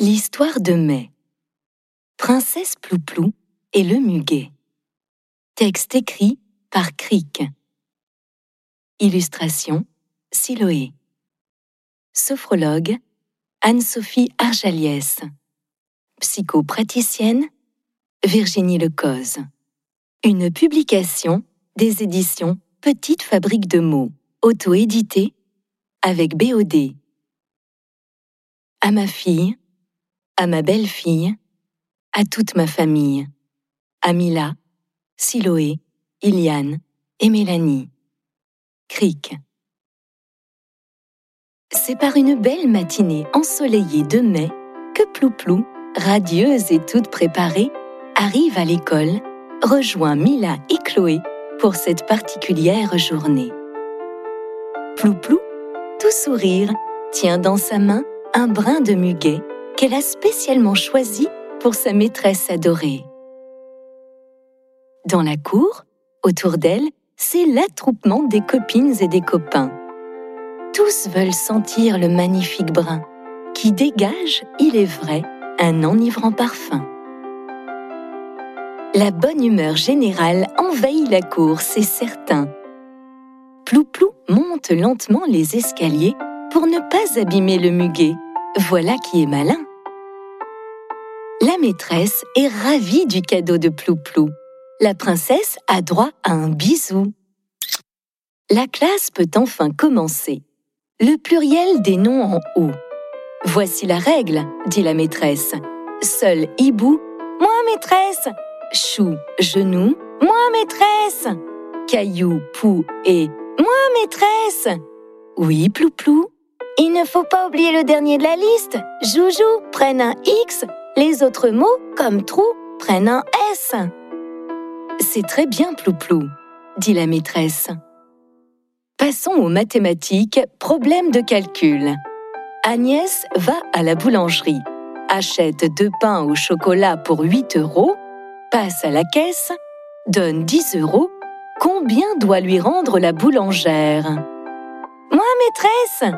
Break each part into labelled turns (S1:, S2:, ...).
S1: L'histoire de mai. Princesse Plouplou et le muguet. Texte écrit par Cric. Illustration Siloé. Sophrologue Anne-Sophie Arjaliès. Psychopraticienne Virginie Lecoz. Une publication des éditions Petite Fabrique de mots, auto-édité avec BOD. À ma fille, à ma belle-fille, à toute ma famille, à Mila, Siloé, Iliane et Mélanie. Cric. C'est par une belle matinée ensoleillée de mai que Plouplou, radieuse et toute préparée, arrive à l'école, rejoint Mila et Chloé pour cette particulière journée. Plouplou, tout sourire, tient dans sa main un brin de muguet qu'elle a spécialement choisi pour sa maîtresse adorée. Dans la cour, autour d'elle, c'est l'attroupement des copines et des copains. Tous veulent sentir le magnifique brin, qui dégage, il est vrai, un enivrant parfum. La bonne humeur générale envahit la cour, c'est certain. Plouplou monte lentement les escaliers pour ne pas abîmer le muguet. Voilà qui est malin. La maîtresse est ravie du cadeau de Plouplou. La princesse a droit à un bisou. La classe peut enfin commencer. Le pluriel des noms en haut. Voici la règle, dit la maîtresse. Seul hibou, moi maîtresse. Chou, genou, moi maîtresse. Caillou, pou et moi maîtresse. Oui, Plouplou. Il ne faut pas oublier le dernier de la liste. Joujou prenne un X les autres mots, comme trou, prennent un S. C'est très bien, Plouplou, dit la maîtresse. Passons aux mathématiques, problème de calcul. Agnès va à la boulangerie, achète deux pains au chocolat pour 8 euros, passe à la caisse, donne 10 euros. Combien doit lui rendre la boulangère? Moi, maîtresse?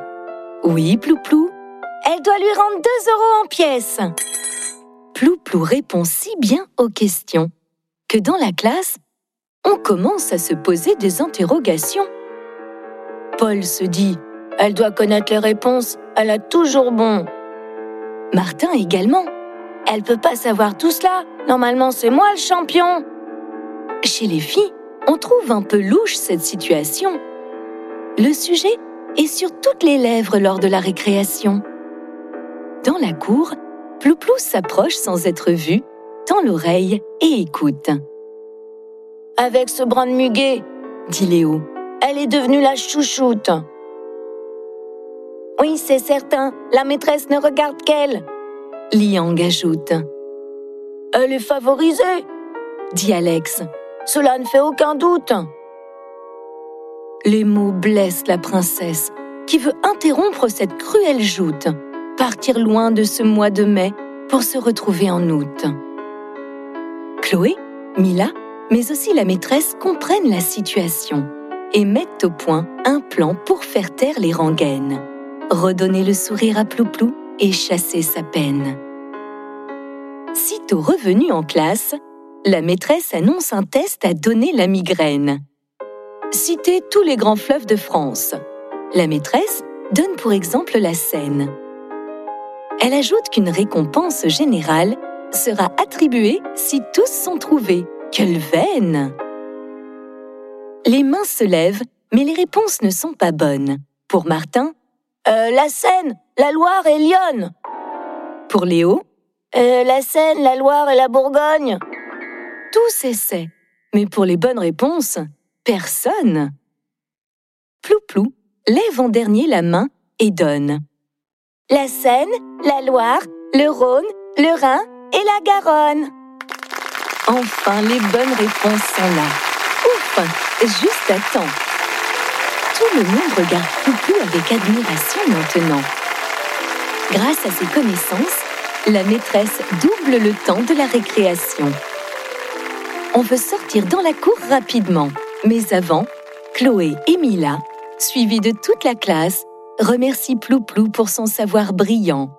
S1: Oui, Plouplou. Elle doit lui rendre 2 euros en pièces. Plouplou répond si bien aux questions que dans la classe, on commence à se poser des interrogations. Paul se dit Elle doit connaître les réponses, elle a toujours bon. Martin également Elle peut pas savoir tout cela, normalement c'est moi le champion. Chez les filles, on trouve un peu louche cette situation. Le sujet est sur toutes les lèvres lors de la récréation. Dans la cour, Plouplou s'approche sans être vu, tend l'oreille et écoute. Avec ce brin de muguet, dit Léo, elle est devenue la chouchoute. Oui, c'est certain, la maîtresse ne regarde qu'elle. Liang ajoute. Elle est favorisée, dit Alex. Cela ne fait aucun doute. Les mots blessent la princesse, qui veut interrompre cette cruelle joute partir loin de ce mois de mai pour se retrouver en août. Chloé, Mila, mais aussi la maîtresse comprennent la situation et mettent au point un plan pour faire taire les rengaines, redonner le sourire à Plouplou et chasser sa peine. Sitôt revenue en classe, la maîtresse annonce un test à donner la migraine. Citez tous les grands fleuves de France. La maîtresse donne pour exemple la Seine. Elle ajoute qu'une récompense générale sera attribuée si tous sont trouvés. Quelle veine Les mains se lèvent, mais les réponses ne sont pas bonnes. Pour Martin, euh, la Seine, la Loire et Lyon. Pour Léo, euh, la Seine, la Loire et la Bourgogne. Tous essaient, mais pour les bonnes réponses, personne. Plouplou lève en dernier la main et donne la Seine, la Loire, le Rhône, le Rhin et la Garonne. Enfin, les bonnes réponses sont là. Ouf, juste à temps. Tout le monde regarde Poupou avec admiration maintenant. Grâce à ses connaissances, la maîtresse double le temps de la récréation. On veut sortir dans la cour rapidement, mais avant, Chloé et Mila, suivies de toute la classe, remercie Plouplou pour son savoir brillant.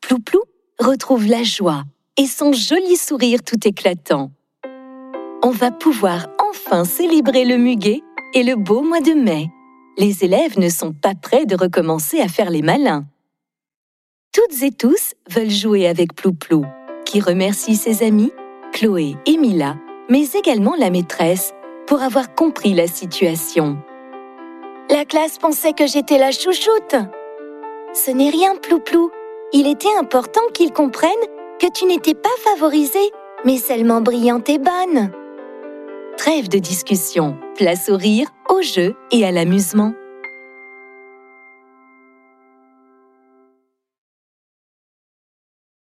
S1: Plouplou retrouve la joie et son joli sourire tout éclatant. On va pouvoir enfin célébrer le muguet et le beau mois de mai. Les élèves ne sont pas prêts de recommencer à faire les malins. Toutes et tous veulent jouer avec Plouplou, qui remercie ses amis, Chloé et Mila, mais également la maîtresse, pour avoir compris la situation.
S2: La classe pensait que j'étais la chouchoute. Ce n'est rien, Plouplou. Il était important qu'ils comprennent que tu n'étais pas favorisée, mais seulement brillante et bonne.
S1: Trêve de discussion, place au rire, au jeu et à l'amusement.